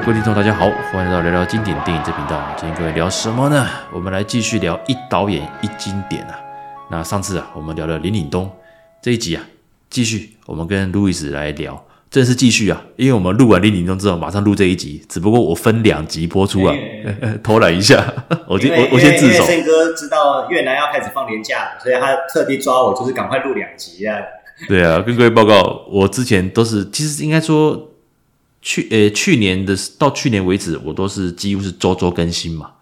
各位听众，大家好，欢迎来到聊聊经典电影这频道。今天各位聊什么呢？我们来继续聊一导演一经典啊。那上次啊，我们聊了林岭东，这一集啊，继续我们跟路易斯来聊，正是继续啊，因为我们录完林岭东之后，马上录这一集，只不过我分两集播出啊，偷懒一下。我先我我先自首。森哥知道越南要开始放年假，所以他特地抓我，就是赶快录两集啊。对啊，跟各位报告，我之前都是，其实应该说。去呃、欸，去年的到去年为止，我都是几乎是周周更新嘛。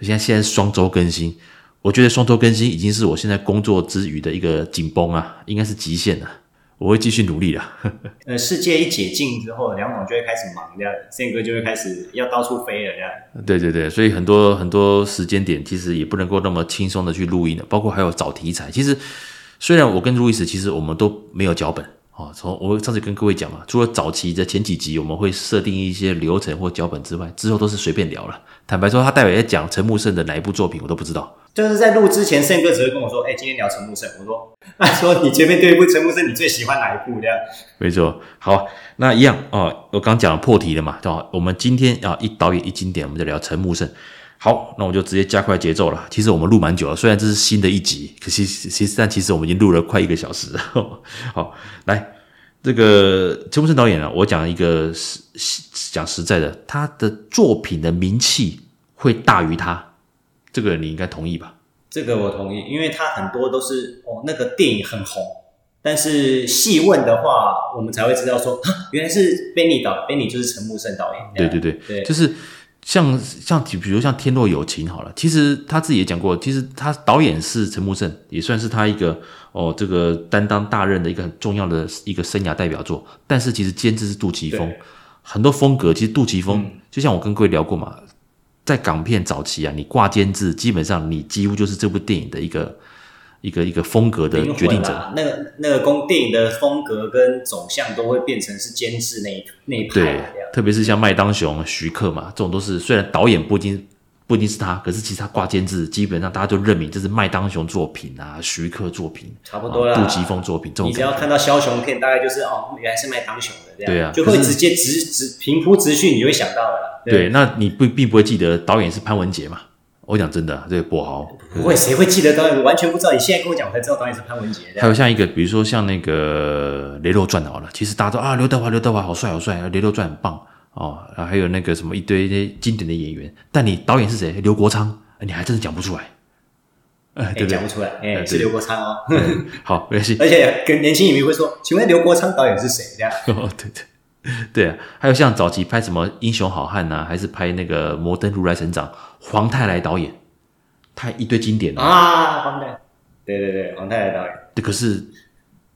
现在现在双周更新，我觉得双周更新已经是我现在工作之余的一个紧绷啊，应该是极限了。我会继续努力的。呃，世界一解禁之后，梁总就会开始忙，这样，宪哥就会开始要到处飞了，这样。对对对，所以很多很多时间点其实也不能够那么轻松的去录音的，包括还有找题材。其实虽然我跟路易斯其实我们都没有脚本。哦，从我上次跟各位讲嘛，除了早期的前几集我们会设定一些流程或脚本之外，之后都是随便聊了。坦白说，他待会在讲陈木胜的哪一部作品，我都不知道。就是在录之前，胜哥只会跟我说：“哎、欸，今天聊陈木胜。”我说：“那说你前面对一部陈木胜，你最喜欢哪一部？”这样。没错，好，那一样哦。我刚讲了破题了嘛，对吧？我们今天啊，一导演一经典，我们就聊陈木胜。好，那我就直接加快节奏了。其实我们录蛮久了，虽然这是新的一集，可惜其实但其实我们已经录了快一个小时了。好，来这个陈木胜导演啊，我讲一个实讲实在的，他的作品的名气会大于他，这个你应该同意吧？这个我同意，因为他很多都是哦，那个电影很红，但是细问的话，我们才会知道说，原来是 Benny 导，Benny 就是陈木胜导演。对对对，对就是。像像比如像《天若有情》好了，其实他自己也讲过，其实他导演是陈木胜，也算是他一个哦这个担当大任的一个很重要的一个生涯代表作。但是其实监制是杜琪峰，很多风格其实杜琪峰、嗯、就像我跟各位聊过嘛，在港片早期啊，你挂监制，基本上你几乎就是这部电影的一个。一个一个风格的决定者，那个那个公电影的风格跟走向都会变成是监制那一那一派。对，特别是像麦当雄、徐克嘛，这种都是虽然导演不一定不一定是他，可是其实他挂监制，基本上大家就认明这是麦当雄作品啊，徐克作品，差不多啦。杜琪峰作品，这种你只要看到枭雄片，大概就是哦，原来是麦当雄的这样，对啊，就会直接直直平铺直叙，你就会想到了。对，对那你不并不会记得导演是潘文杰嘛？我讲真的，这个跛豪不会，谁会记得导演？我完全不知道。你现在跟我讲，我才知道导演是潘文杰。还有像一个，比如说像那个《雷洛传》好了，其实大家都啊，刘德华，刘德华好帅，好帅，《雷洛传》很棒哦。然后还有那个什么一堆一些经典的演员，但你导演是谁？刘国昌，你还真的讲不出来。哎，对讲不出来。哎，是刘国昌哦。好，没关系。而且跟年轻影迷会说，请问刘国昌导演是谁？这样。哦，对对。对啊，还有像早期拍什么《英雄好汉》呐，还是拍那个《摩登如来神掌》，黄泰来导演，他一堆经典啊，黄泰，对对对，黄泰来导演。对，可是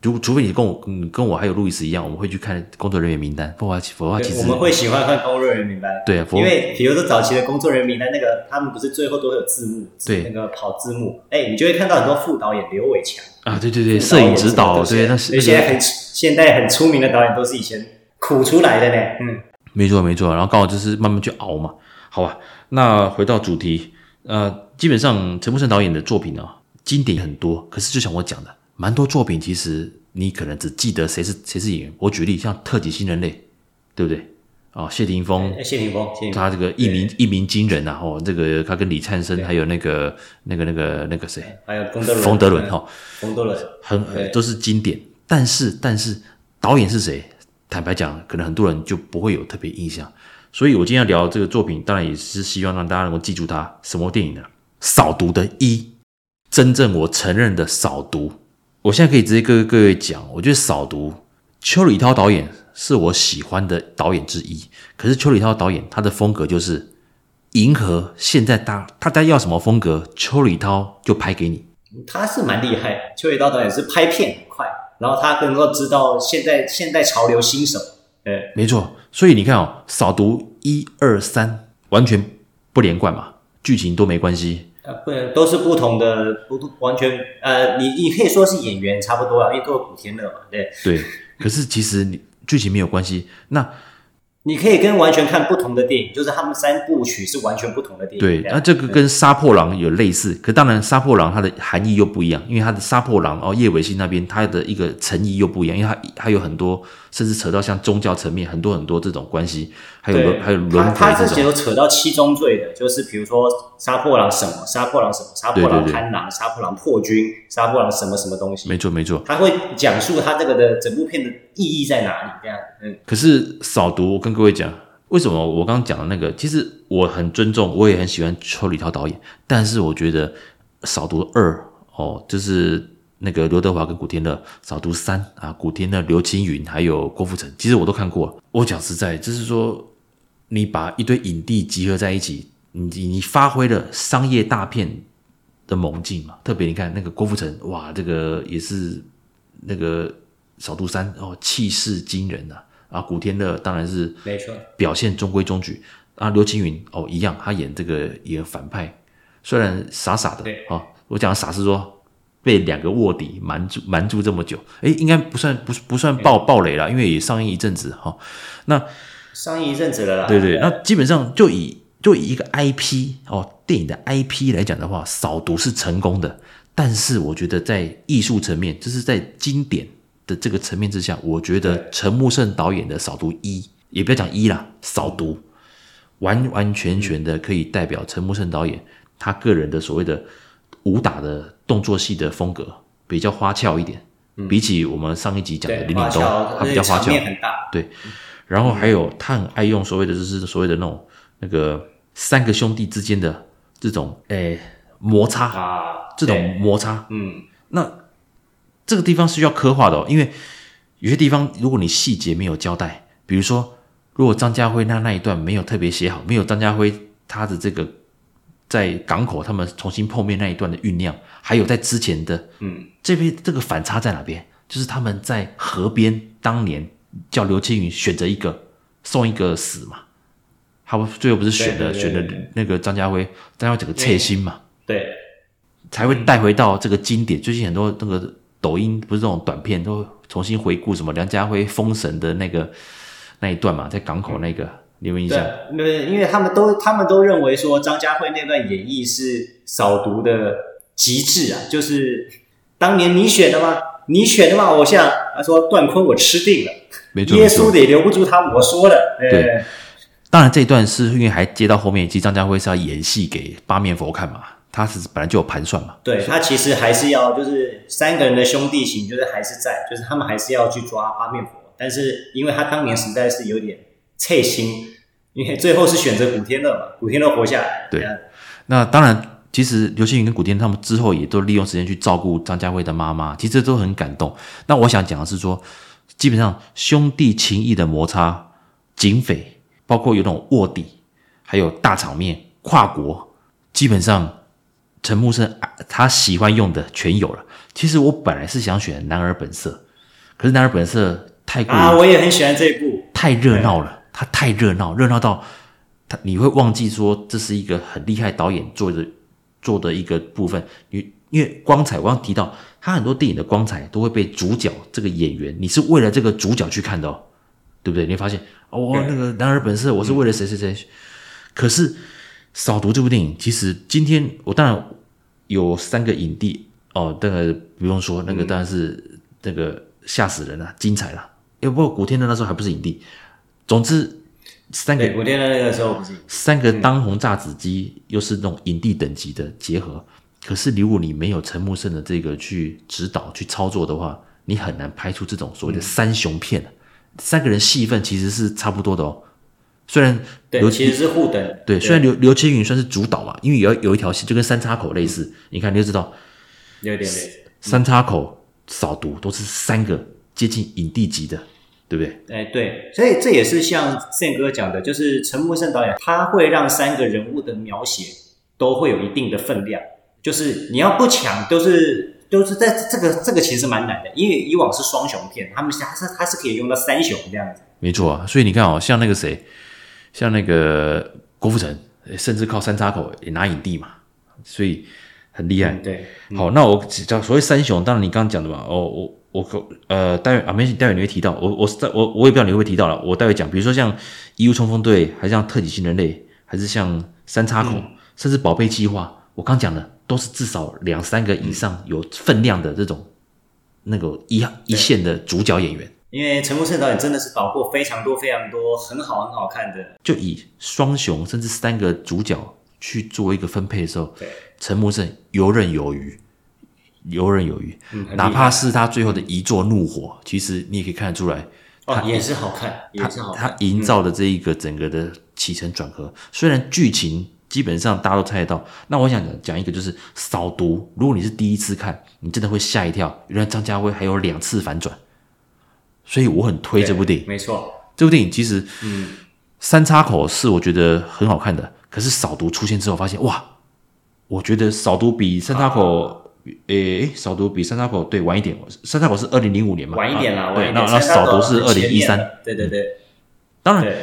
如除非你跟我，嗯，跟我还有路易斯一样，我们会去看工作人员名单，不然否则其实我们会喜欢看工作人员名单。对啊，因为比如说早期的工作人员名单，那个他们不是最后都会有字幕，对，那个跑字幕，哎，你就会看到很多副导演刘伟强啊，对对对，摄影指导，对，那是现在很现在很出名的导演都是以前。苦出来的呢，嗯，没错没错，然后刚好就是慢慢去熬嘛，好吧。那回到主题，呃，基本上陈木胜导演的作品呢、哦，经典很多，可是就像我讲的，蛮多作品其实你可能只记得谁是谁是演员。我举例，像《特级新人类》，对不对？哦，谢霆锋，谢霆锋，他这个一鸣一鸣惊人啊！哦，这个他跟李灿森还有那个那个那个那个谁，还有冯德伦，冯德伦哈，冯德伦很很都是经典。但是但是导演是谁？坦白讲，可能很多人就不会有特别印象，所以我今天要聊这个作品，当然也是希望让大家能够记住它。什么电影呢？扫毒的一，真正我承认的扫毒。我现在可以直接跟各位讲，我觉得扫毒，邱礼涛导演是我喜欢的导演之一。可是邱礼涛导演他的风格就是迎合现在大大家要什么风格，邱礼涛就拍给你。他是蛮厉害，邱礼涛导演是拍片很快。然后他能够知道现在现代潮流新手，对，没错。所以你看哦，扫毒一二三完全不连贯嘛，剧情都没关系。呃，不，都是不同的，不完全呃，你你可以说是演员差不多啊，因为都是古天乐嘛，对。对，可是其实你剧情没有关系。那你可以跟完全看不同的电影，就是他们三部曲是完全不同的电影。对，那这个跟杀破狼有类似，可当然杀破狼它的含义又不一样，因为它的杀破狼哦，叶伟信那边它的一个诚意又不一样，因为它它有很多，甚至扯到像宗教层面，很多很多这种关系，还有还有轮回这种。他之前有扯到七宗罪的，就是比如说杀破狼什么，杀破狼什么，杀破狼贪狼，杀破狼破军，杀破狼什么什么东西。没错没错，他会讲述他这个的整部片的意义在哪里，这样嗯。可是扫毒，我跟各位讲。为什么我刚刚讲的那个？其实我很尊重，我也很喜欢邱礼涛导演，但是我觉得《扫毒二》哦，就是那个刘德华跟古天乐，《扫毒三》啊，古天乐、刘青云还有郭富城，其实我都看过。我讲实在，就是说你把一堆影帝集合在一起，你你发挥了商业大片的猛劲嘛？特别你看那个郭富城，哇，这个也是那个《扫杜山》哦，气势惊人啊！啊，古天乐当然是没错，表现中规中矩。啊，刘青云哦一样，他演这个演反派，虽然傻傻的啊、哦，我讲的傻是说被两个卧底瞒住瞒住这么久，诶，应该不算不不算爆爆雷了，因为也上映一阵子哈、哦。那上映一阵子了啦，对对，那基本上就以就以一个 IP 哦，电影的 IP 来讲的话，扫毒是成功的，但是我觉得在艺术层面，就是在经典。的这个层面之下，我觉得陈木胜导演的《扫毒一》也不要讲一啦，《扫毒》完完全全的可以代表陈木胜导演他个人的所谓的武打的动作戏的风格，比较花俏一点。嗯、比起我们上一集讲的林岭东，他比较花俏。对，然后还有他很爱用所谓的就是所谓的那种那个三个兄弟之间的这种诶摩擦啊，这种摩擦，嗯，那。这个地方是需要刻画的哦，因为有些地方如果你细节没有交代，比如说，如果张家辉那那一段没有特别写好，没有张家辉他的这个在港口他们重新碰面那一段的酝酿，还有在之前的，嗯，这边这个反差在哪边？就是他们在河边当年叫刘青云选择一个送一个死嘛，他们最后不是选了选了那个张家辉，张家辉整个切心嘛，对，才会带回到这个经典，最近很多那个。抖音不是这种短片，都重新回顾什么梁家辉封神的那个那一段嘛，在港口那个，你有没有印象？对，因为他们都他们都认为说张家辉那段演绎是扫毒的极致啊，就是当年你选的吗？你选的吗？偶像，他说段坤我吃定了，没错，耶稣得留不住他，我说的。对，对，当然这一段是因为还接到后面，其实张家辉是要演戏给八面佛看嘛。他是本来就有盘算嘛，对，他其实还是要就是三个人的兄弟情，就是还是在，就是他们还是要去抓八面佛，但是因为他当年实在是有点脆心，因为最后是选择古天乐嘛，古天乐活下来。对，那当然，其实刘青云跟古天乐他们之后也都利用时间去照顾张家辉的妈妈，其实都很感动。那我想讲的是说，基本上兄弟情谊的摩擦、警匪，包括有那种卧底，还有大场面、跨国，基本上。陈木胜他喜欢用的全有了。其实我本来是想选《男儿本色》，可是《男儿本色》太过啊，我也很喜欢这一部，太热闹了。他太热闹，热闹到他你会忘记说这是一个很厉害导演做的做的一个部分。因因为光彩，我刚提到他很多电影的光彩都会被主角这个演员，你是为了这个主角去看的哦，对不对？你会发现哦，那个《男儿本色》，我是为了谁谁谁，嗯、可是。扫毒这部电影，其实今天我当然有三个影帝哦，那个不用说，那个当然是那个吓死人了，精彩了。哎，不过古天乐那时候还不是影帝。总之，三个古天乐那个时候不是三个当红炸子鸡，又是那种影帝等级的结合。可是如果你没有陈木胜的这个去指导、去操作的话，你很难拍出这种所谓的三雄片。三个人戏份其实是差不多的哦。虽然刘其实是互等，对，虽然刘刘青云算是主导嘛，因为有有一条戏就跟三叉口类似，嗯、你看你就知道，有点类似。三叉口扫毒都是三个接近影帝级的，对不对？哎，对，所以这也是像宪哥讲的，就是陈木胜导演他会让三个人物的描写都会有一定的分量，就是你要不抢，都是都是在这个这个其实蛮难的，因为以往是双雄片，他们他是他是可以用到三雄这样子。没错啊，所以你看哦，像那个谁。像那个郭富城，甚至靠三叉口也拿影帝嘛，所以很厉害。嗯、对，好，那我讲所谓三雄，当然你刚刚讲的嘛，哦，我我可呃，待会啊，没事，待会你会提到我，我在我我也不知道你会不会提到了，我待会讲，比如说像义务冲锋队，还是像特警新人类，还是像三叉口，嗯、甚至宝贝计划，我刚讲的都是至少两三个以上有分量的这种那个一一线的主角演员。因为陈木胜导演真的是导过非常多非常多很好很好看的，就以双雄甚至三个主角去做一个分配的时候，对，陈木胜游刃有余。游刃有余，嗯、哪怕是他最后的一座怒火，其实你也可以看得出来，哦、也是好看，也是好看。他营造的这一个整个的起承转合，嗯、虽然剧情基本上大家都猜得到，那我想讲一个就是扫毒。如果你是第一次看，你真的会吓一跳，原来张家辉还有两次反转，所以我很推这部电影。没错，这部电影其实，嗯，三叉口是我觉得很好看的，可是扫毒出现之后，发现哇，我觉得扫毒比三叉口、啊。诶，扫毒比三叉口对晚一点，三叉口是二零零五年嘛？晚一点啦，对，那那扫毒是二零一三。对对对，当然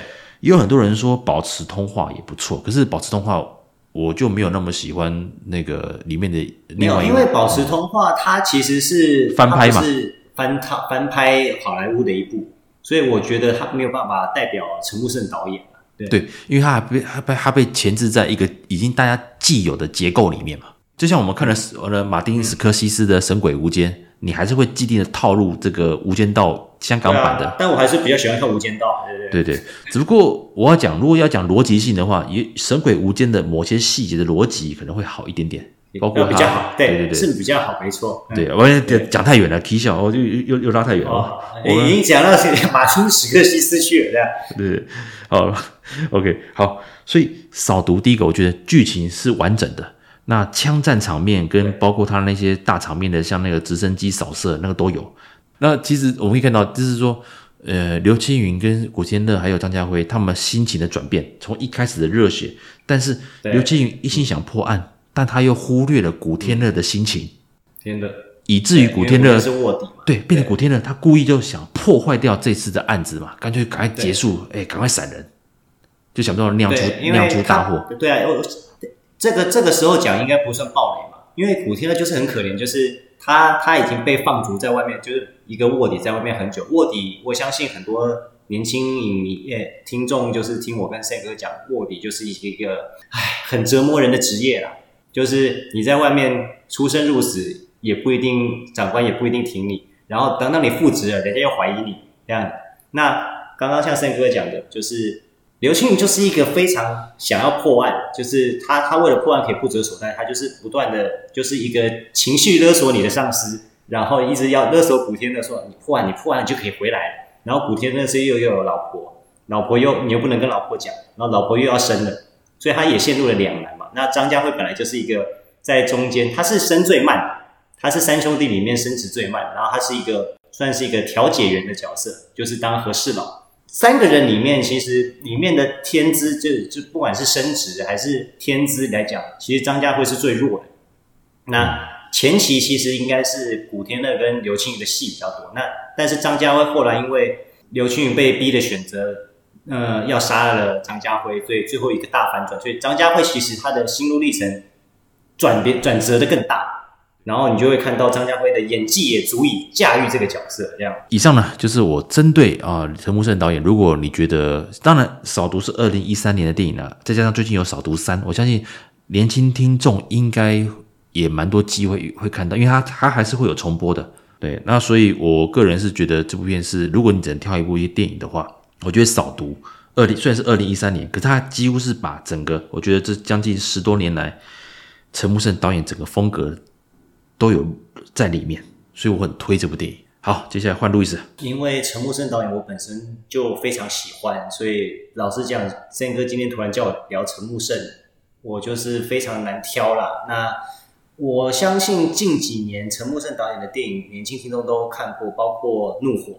也有很多人说保持通话也不错，可是保持通话我就没有那么喜欢那个里面的另外一个。因为保持通话它其实是翻拍嘛，是翻套翻拍好莱坞的一部，所以我觉得它没有办法代表陈木胜导演。对，对，因为它还被他被它被钳制在一个已经大家既有的结构里面嘛。就像我们看了我的马丁斯科西斯的《神鬼无间》，你还是会既定的套路这个《无间道》香港版的。但我还是比较喜欢看《无间道》。对对对，只不过我要讲，如果要讲逻辑性的话，也《神鬼无间》的某些细节的逻辑可能会好一点点，包括比较好。对对对，是比较好，没错。对，我讲太远了，啼笑，我就又又拉太远了。我已经讲到马丁史克西斯去了，对，好，OK，好，所以扫毒第一个，我觉得剧情是完整的。那枪战场面跟包括他那些大场面的，像那个直升机扫射，那个都有。那其实我们可以看到，就是说，呃，刘青云跟古天乐还有张家辉他们心情的转变，从一开始的热血，但是刘青云一心想破案，嗯、但他又忽略了古天乐的心情，天乐，以至于古天乐是卧底嘛，对，变成古天乐他故意就想破坏掉这次的案子嘛，干脆赶快结束，哎，赶快闪人，就想不到酿出酿出大祸。对啊。这个这个时候讲应该不算暴雷嘛，因为古天乐就是很可怜，就是他他已经被放逐在外面，就是一个卧底在外面很久。卧底，我相信很多年轻影迷、诶听众就是听我跟 Sam 哥讲，卧底就是一个唉很折磨人的职业啦。就是你在外面出生入死也不一定，长官也不一定挺你，然后等到你复职了，人家又怀疑你这样。那刚刚像圣哥讲的，就是。刘青云就是一个非常想要破案，就是他他为了破案可以不择手段，他就是不断的就是一个情绪勒索你的上司，然后一直要勒索古天乐说你破案你破案就可以回来，然后古天乐是又又有老婆，老婆又你又不能跟老婆讲，然后老婆又要生了，所以他也陷入了两难嘛。那张家辉本来就是一个在中间，他是升最慢，他是三兄弟里面升职最慢，然后他是一个算是一个调解员的角色，就是当和事佬。三个人里面，其实里面的天资就就不管是升职还是天资来讲，其实张家辉是最弱的。那前期其实应该是古天乐跟刘青云的戏比较多。那但是张家辉后来因为刘青云被逼的选择，呃，要杀了张家辉，所以最后一个大反转。所以张家辉其实他的心路历程转变转折的更大。然后你就会看到张家辉的演技也足以驾驭这个角色。这样，以上呢就是我针对啊陈木胜导演。如果你觉得，当然扫毒是二零一三年的电影了，再加上最近有扫毒三，我相信年轻听众应该也蛮多机会会看到，因为他他还是会有重播的。对，那所以我个人是觉得这部片是，如果你只能挑一部电影的话，我觉得扫毒二零虽然是二零一三年，可是他几乎是把整个，我觉得这将近十多年来陈木胜导演整个风格。都有在里面，所以我很推这部电影。好，接下来换路易斯。因为陈木胜导演我本身就非常喜欢，所以老实讲，Sam 哥今天突然叫我聊陈木胜，我就是非常难挑啦。那我相信近几年陈木胜导演的电影，年轻听众都看过，包括《怒火》，《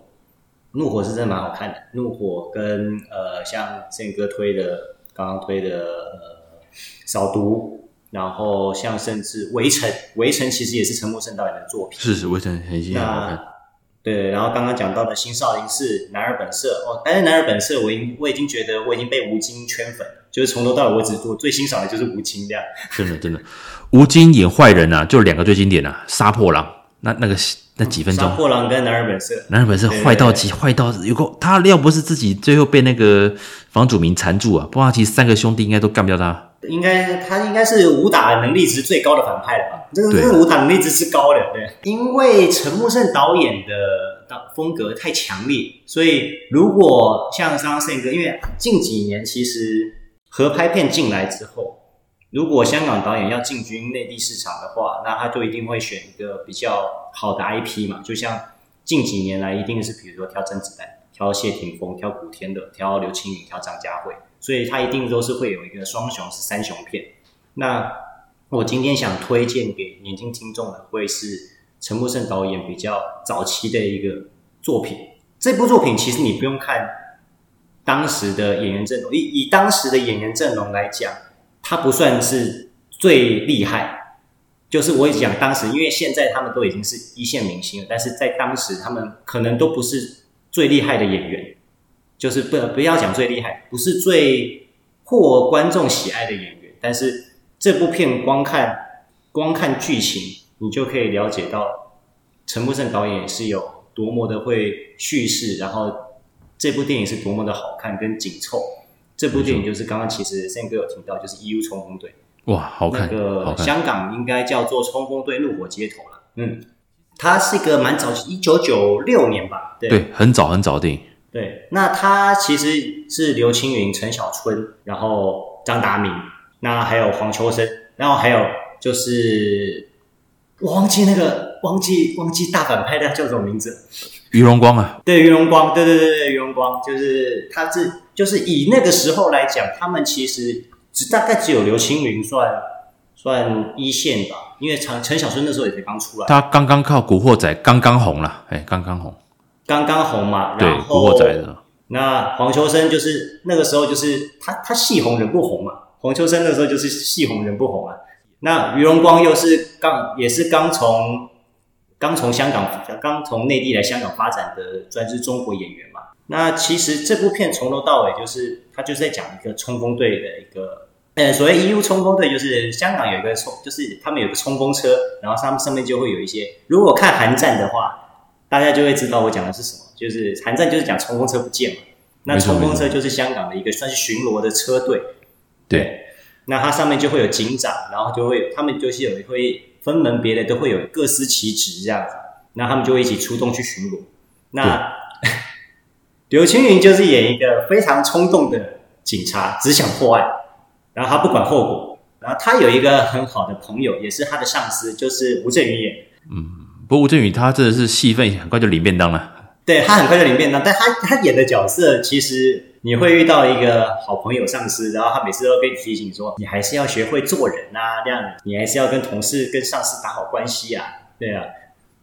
怒火》是真的蛮好看的，《怒火》跟呃像 Sam 哥推的，刚刚推的呃《扫毒》。然后像甚至《围城》，《围城》其实也是陈木胜导演的作品。是是，《围城》很新，很好看。对，然后刚刚讲到的《新少林寺》《男儿本色》哦，但是《男儿本色》我已我已经觉得我已经被吴京圈粉，就是从头到尾我只做最欣赏的就是吴京这样。真的真的，吴京演坏人啊，就两个最经典啊，《杀破狼》那那个那几分钟，杀破狼跟男儿本色，男儿本色坏到极，坏到有个他要不是自己最后被那个房祖名缠住啊，不然其实三个兄弟应该都干不掉他。应该他应该是武打能力值最高的反派了吧？这个这个武打能力值是高的，对。因为陈木胜导演的导风格太强烈，所以如果像刚刚 Sam 哥，因为近几年其实合拍片进来之后，如果香港导演要进军内地市场的话，那他就一定会选一个比较好的 IP 嘛。就像近几年来，一定是比如说挑甄子丹、挑谢霆锋、挑古天乐、挑刘青云、挑张家辉。所以它一定都是会有一个双雄是三雄片。那我今天想推荐给年轻听众的，会是陈木胜导演比较早期的一个作品。这部作品其实你不用看当时的演员阵容，以以当时的演员阵容来讲，它不算是最厉害。就是我讲当时，因为现在他们都已经是一线明星了，但是在当时他们可能都不是最厉害的演员。就是不不要讲最厉害，不是最获观众喜爱的演员，但是这部片光看光看剧情，你就可以了解到陈木胜导演是有多么的会叙事，然后这部电影是多么的好看跟紧凑。这部电影就是刚刚其实 Sam 哥有提到，就是《E.U. 冲锋队》。哇，好看！那个香港应该叫做《冲锋队怒火街头》了。嗯，它是一个蛮早期，一九九六年吧？对，对，很早很早的电影。对，那他其实是刘青云、陈小春，然后张达明，那还有黄秋生，然后还有就是我忘记那个忘记忘记大反派的叫什么名字？于荣光啊？对，于荣光，对对对对，于荣光，就是他是就是以那个时候来讲，他们其实只大概只有刘青云算算一线吧，因为陈陈小春那时候也才刚出来，他刚刚靠《古惑仔》刚刚红了，哎，刚刚红。刚刚红嘛，然后古惑仔的。那黄秋生就是那个时候就是他他戏红人不红嘛，黄秋生那时候就是戏红人不红啊。那于荣光又是刚也是刚从刚从香港刚从内地来香港发展的专职中国演员嘛。那其实这部片从头到尾就是他就是在讲一个冲锋队的一个，呃，所谓 E.U. 冲锋队就是香港有一个冲，就是他们有个冲锋车，然后上面上面就会有一些，如果看韩战的话。大家就会知道我讲的是什么，就是韩战就是讲冲锋车不见嘛，那冲锋车就是香港的一个算是巡逻的车队，对，那它上面就会有警长，然后就会他们就是有会分门别类，都会有各司其职这样子，那他们就会一起出动去巡逻。那 刘青云就是演一个非常冲动的警察，只想破案，然后他不管后果，然后他有一个很好的朋友，也是他的上司，就是吴镇宇演，嗯。不过吴镇宇他真的是戏份很快就领便当了，对，他很快就领便当，但他他演的角色其实你会遇到一个好朋友上司，然后他每次都跟你提醒说，你还是要学会做人啊，这样你还是要跟同事跟上司打好关系啊，对啊。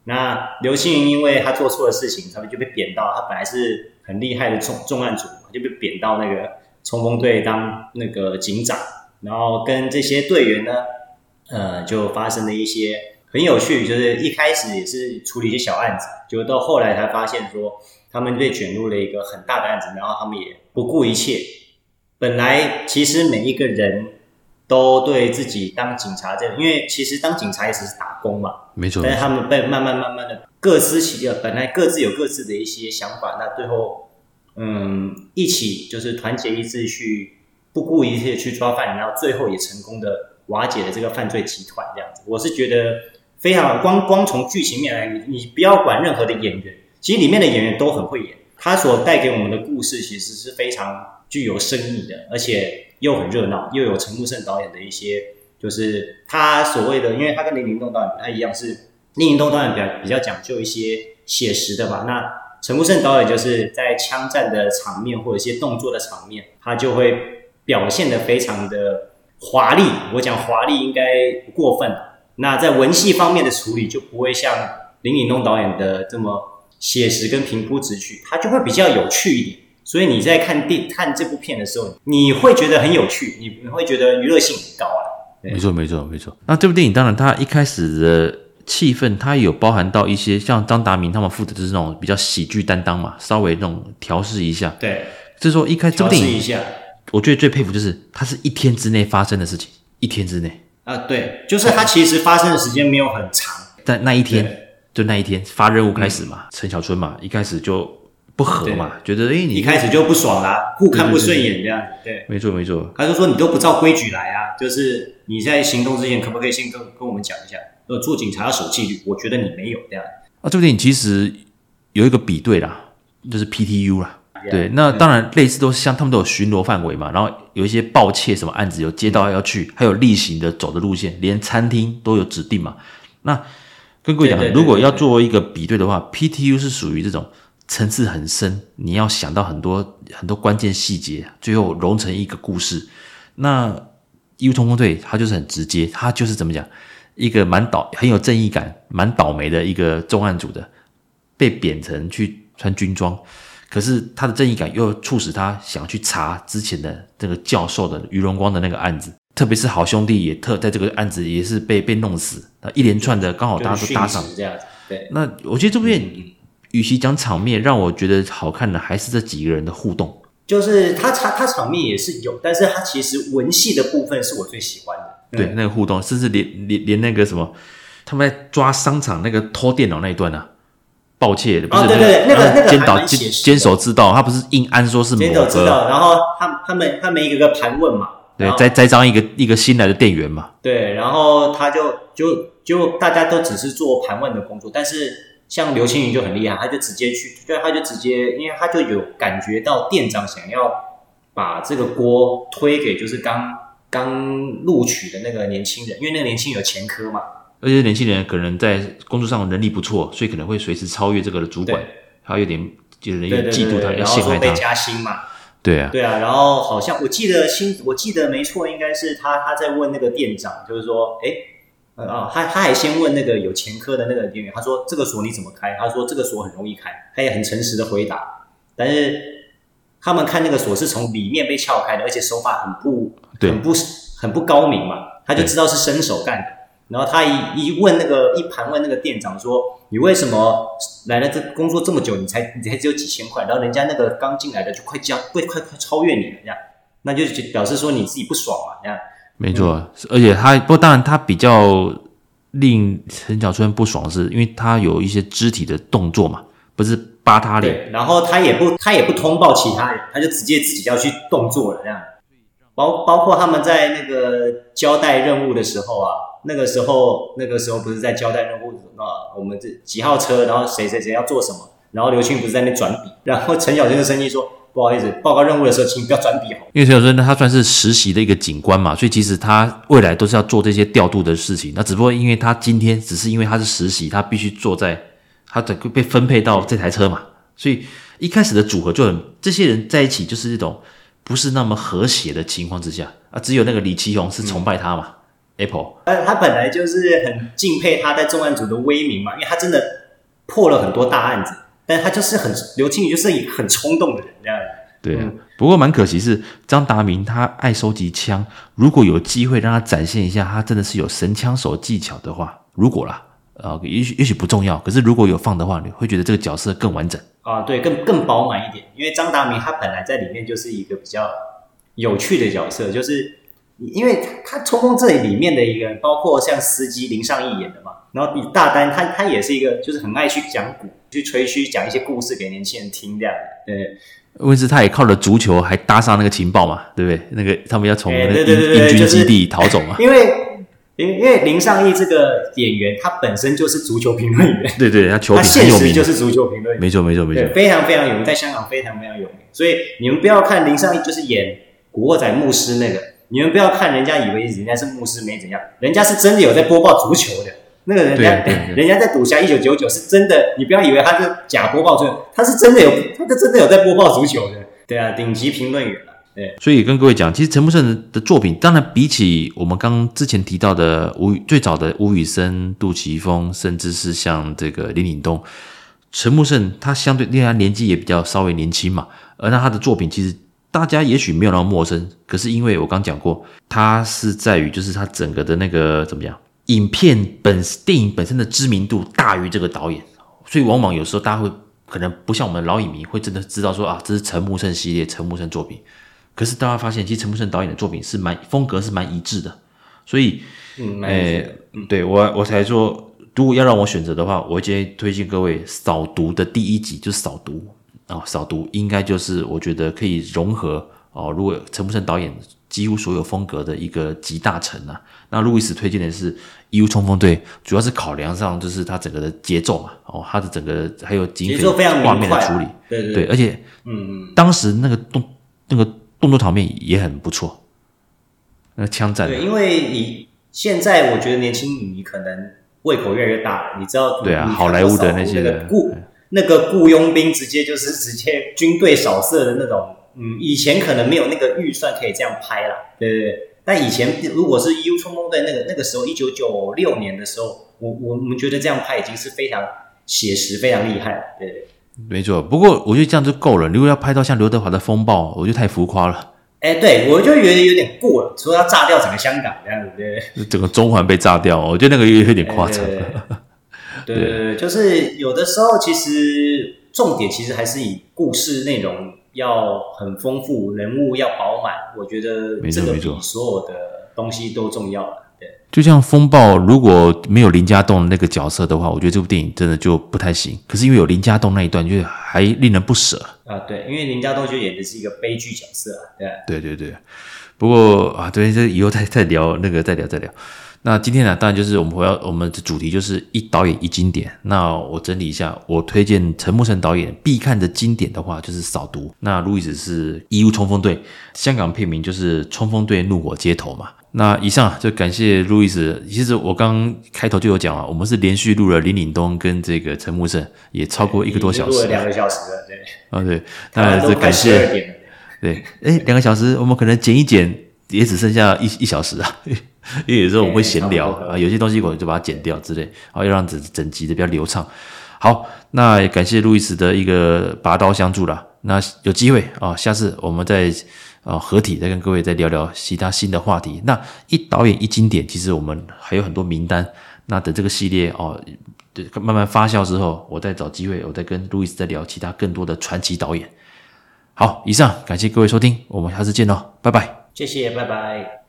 那刘青云因为他做错了事情，他们就被贬到他本来是很厉害的重重案组，就被贬到那个冲锋队当那个警长，然后跟这些队员呢，呃，就发生了一些。很有趣，就是一开始也是处理一些小案子，就到后来才发现说他们被卷入了一个很大的案子，然后他们也不顾一切。本来其实每一个人都对自己当警察这样，因为其实当警察也只是打工嘛，没错。但是他们被慢慢慢慢的各司其职，本来各自有各自的一些想法，那最后嗯一起就是团结一致去不顾一切去抓犯人，然后最后也成功的瓦解了这个犯罪集团这样子。我是觉得。非常光光从剧情面来，你你不要管任何的演员，其实里面的演员都很会演。他所带给我们的故事其实是非常具有深意的，而且又很热闹，又有陈木胜导演的一些，就是他所谓的，因为他跟林林东导演不太一样，是林林东导演比较比较讲究一些写实的吧。那陈木胜导演就是在枪战的场面或者一些动作的场面，他就会表现得非常的华丽。我讲华丽应该不过分。那在文戏方面的处理就不会像林岭东导演的这么写实跟平铺直叙，它就会比较有趣一点。所以你在看电看这部片的时候，你会觉得很有趣，你你会觉得娱乐性很高啊。没错，没错，没错。那这部电影当然，它一开始的气氛，它有包含到一些像张达明他们负责就是那种比较喜剧担当嘛，稍微那种调试一下。对，就是说一开始这部电影一下，我觉得最佩服就是它是一天之内发生的事情，一天之内。啊，对，就是它其实发生的时间没有很长，但那一天，就那一天发任务开始嘛，陈、嗯、小春嘛，一开始就不和嘛，觉得哎、欸，你一开始就不爽啦，互看不顺眼这样，对，没错没错，他就说你都不照规矩来啊，就是你在行动之前可不可以先跟跟我们讲一下？呃，做警察要守纪律，我觉得你没有这样。啊，这部电影其实有一个比对啦，就是 PTU 啦。对，那当然类似都是像他们都有巡逻范围嘛，然后有一些盗窃什么案子有街道要去，还有例行的走的路线，连餐厅都有指定嘛。那跟各位讲，如果要做一个比对的话，PTU 是属于这种层次很深，你要想到很多很多关键细节，最后融成一个故事。那义务冲锋队它就是很直接，它就是怎么讲，一个蛮倒很有正义感、蛮倒霉的一个重案组的，被贬成去穿军装。可是他的正义感又促使他想去查之前的这个教授的于荣光的那个案子，特别是好兄弟也特在这个案子也是被被弄死，那一连串的刚好大家都搭上这样子。对，那我觉得这部电影与其讲场面，让我觉得好看的还是这几个人的互动。就是他他他场面也是有，但是他其实文戏的部分是我最喜欢的。对，那个互动，甚至连连连那个什么，他们在抓商场那个偷电脑那一段啊。盗窃的不是、哦、对对对，那个那个监导监监守自盗，他不是硬安说是某个监守自盗，然后他他们他们一个个盘问嘛，对，栽栽赃一个一个新来的店员嘛，对，然后他就就就大家都只是做盘问的工作，但是像刘青云就很厉害，他就直接去，对，他就直接，因为他就有感觉到店长想要把这个锅推给就是刚刚录取的那个年轻人，因为那个年轻人有前科嘛。而且年轻人可能在工作上能力不错，所以可能会随时超越这个的主管，他有点就是有点嫉妒他，要陷害他。然后被加薪嘛？对啊，对啊。然后好像我记得新，我记得没错，应该是他他在问那个店长，就是说，哎，啊，他他还先问那个有前科的那个店员，他说这个锁你怎么开？他说这个锁很容易开，他也很诚实的回答。但是他们看那个锁是从里面被撬开的，而且手法很不很不很不高明嘛，他就知道是伸手干的。然后他一一问那个一盘问那个店长说：“你为什么来了这工作这么久，你才你才只有几千块？然后人家那个刚进来的就快交，快快快超越你了，这样，那就表示说你自己不爽嘛，这样。”没错，嗯、而且他不过当然他比较令陈小春不爽的是，因为他有一些肢体的动作嘛，不是扒他脸，然后他也不他也不通报其他人，他就直接自己要去动作了，这样。包包括他们在那个交代任务的时候啊。那个时候，那个时候不是在交代任务啊？我们这几号车，然后谁谁谁要做什么？然后刘青不是在那转笔，然后陈小春就生气说：“不好意思，报告任务的时候，请不要转笔好。”因为陈小春他算是实习的一个警官嘛，所以其实他未来都是要做这些调度的事情。那只不过因为他今天只是因为他是实习，他必须坐在他整个被分配到这台车嘛，所以一开始的组合就很这些人在一起就是一种不是那么和谐的情况之下啊，只有那个李奇宏是崇拜他嘛。Apple，呃，他本来就是很敬佩他在重案组的威名嘛，因为他真的破了很多大案子，但他就是很刘青云就是一个很冲动的人这样。对啊，不过蛮可惜是张达明他爱收集枪，如果有机会让他展现一下他真的是有神枪手技巧的话，如果啦，呃，也许也许不重要，可是如果有放的话，你会觉得这个角色更完整啊，对，更更饱满一点，因为张达明他本来在里面就是一个比较有趣的角色，就是。因为他冲锋这里面的一个，包括像司机林尚义演的嘛，然后李大丹他他也是一个，就是很爱去讲古，去吹嘘讲一些故事给年轻人听这样。对，问题是他也靠着足球还搭上那个情报嘛，对不对？那个他们要从那个英英军基地逃走嘛。因为因因为林尚义这个演员他本身就是足球评论员，对对，他球评很有名，就是足球评论员，没错没错没错，非常非常有名，在香港非常非常有名。所以你们不要看林尚义就是演古惑仔牧师那个。你们不要看人家以为人家是牧师没怎样，人家是真的有在播报足球的。那个人家，人家在赌侠一九九九是真的，你不要以为他是假播报足球，他是真的有，他是真的有在播报足球的。对啊，顶级评论员了。对，所以跟各位讲，其实陈木胜的作品，当然比起我们刚刚之前提到的吴最早的吴宇森、杜琪峰，甚至是像这个林岭东，陈木胜他相对因为他年纪也比较稍微年轻嘛，而那他的作品其实。大家也许没有那么陌生，可是因为我刚讲过，它是在于就是它整个的那个怎么讲，影片本电影本身的知名度大于这个导演，所以往往有时候大家会可能不像我们老影迷会真的知道说啊，这是陈木胜系列陈木胜作品，可是大家发现其实陈木胜导演的作品是蛮风格是蛮一致的，所以，嗯，哎，对我我才说如果要让我选择的话，我会建议推荐各位扫毒的第一集，就是扫毒啊，扫毒应该就是我觉得可以融合哦。如果陈木胜导演几乎所有风格的一个集大成啊，那路易斯推荐的是《义乌冲锋队》，主要是考量上就是它整个的节奏嘛，哦，它的整个还有警匪画面的处理，对对对，而且嗯嗯，当时那个动那个动作场面也很不错，那枪战，对，因为你现在我觉得年轻你可能。胃口越来越大，你知道？对啊，好莱坞的那些的雇那个雇佣兵，直接就是直接军队扫射的那种。嗯，以前可能没有那个预算可以这样拍啦，对对对？但以前如果是《U 冲锋队》那个那个时候，一九九六年的时候，我我们觉得这样拍已经是非常写实、非常厉害了，对不对？没错，不过我觉得这样就够了。如果要拍到像刘德华的风暴，我觉得太浮夸了。哎，对，我就觉得有点过了，说要炸掉整个香港这样子，对。整个中环被炸掉，我觉得那个有有点夸张。对对对，就是有的时候其实重点其实还是以故事内容要很丰富，人物要饱满，我觉得这个比所有的东西都重要了。就像风暴，如果没有林家栋那个角色的话，我觉得这部电影真的就不太行。可是因为有林家栋那一段，就还令人不舍啊。对，因为林家栋就演的是一个悲剧角色啊。对对对对。不过啊，对，这以后再再聊那个，再聊再聊。那今天呢，当然就是我们回到我们的主题，就是一导演一经典。那我整理一下，我推荐陈木胜导演必看的经典的话，就是《扫毒》。那路易斯是《义乌冲锋队》，香港片名就是《冲锋队怒火街头》嘛。那以上就感谢路易斯。其实我刚开头就有讲啊，我们是连续录了林岭东跟这个陈木胜，也超过一个多小时，两个小时了，对。啊对，那这感谢。对，哎，两个小时，我们可能剪一剪，也只剩下一一小时啊。因为有时候我们会闲聊啊，有些东西我就把它剪掉之类，然后要让整整集的比较流畅。好，那也感谢路易斯的一个拔刀相助啦。那有机会啊，下次我们再。啊，合体再跟各位再聊聊其他新的话题。那一导演一经典，其实我们还有很多名单。那等这个系列哦，慢慢发酵之后，我再找机会，我再跟路易斯再聊其他更多的传奇导演。好，以上感谢各位收听，我们下次见喽，拜拜。谢谢，拜拜。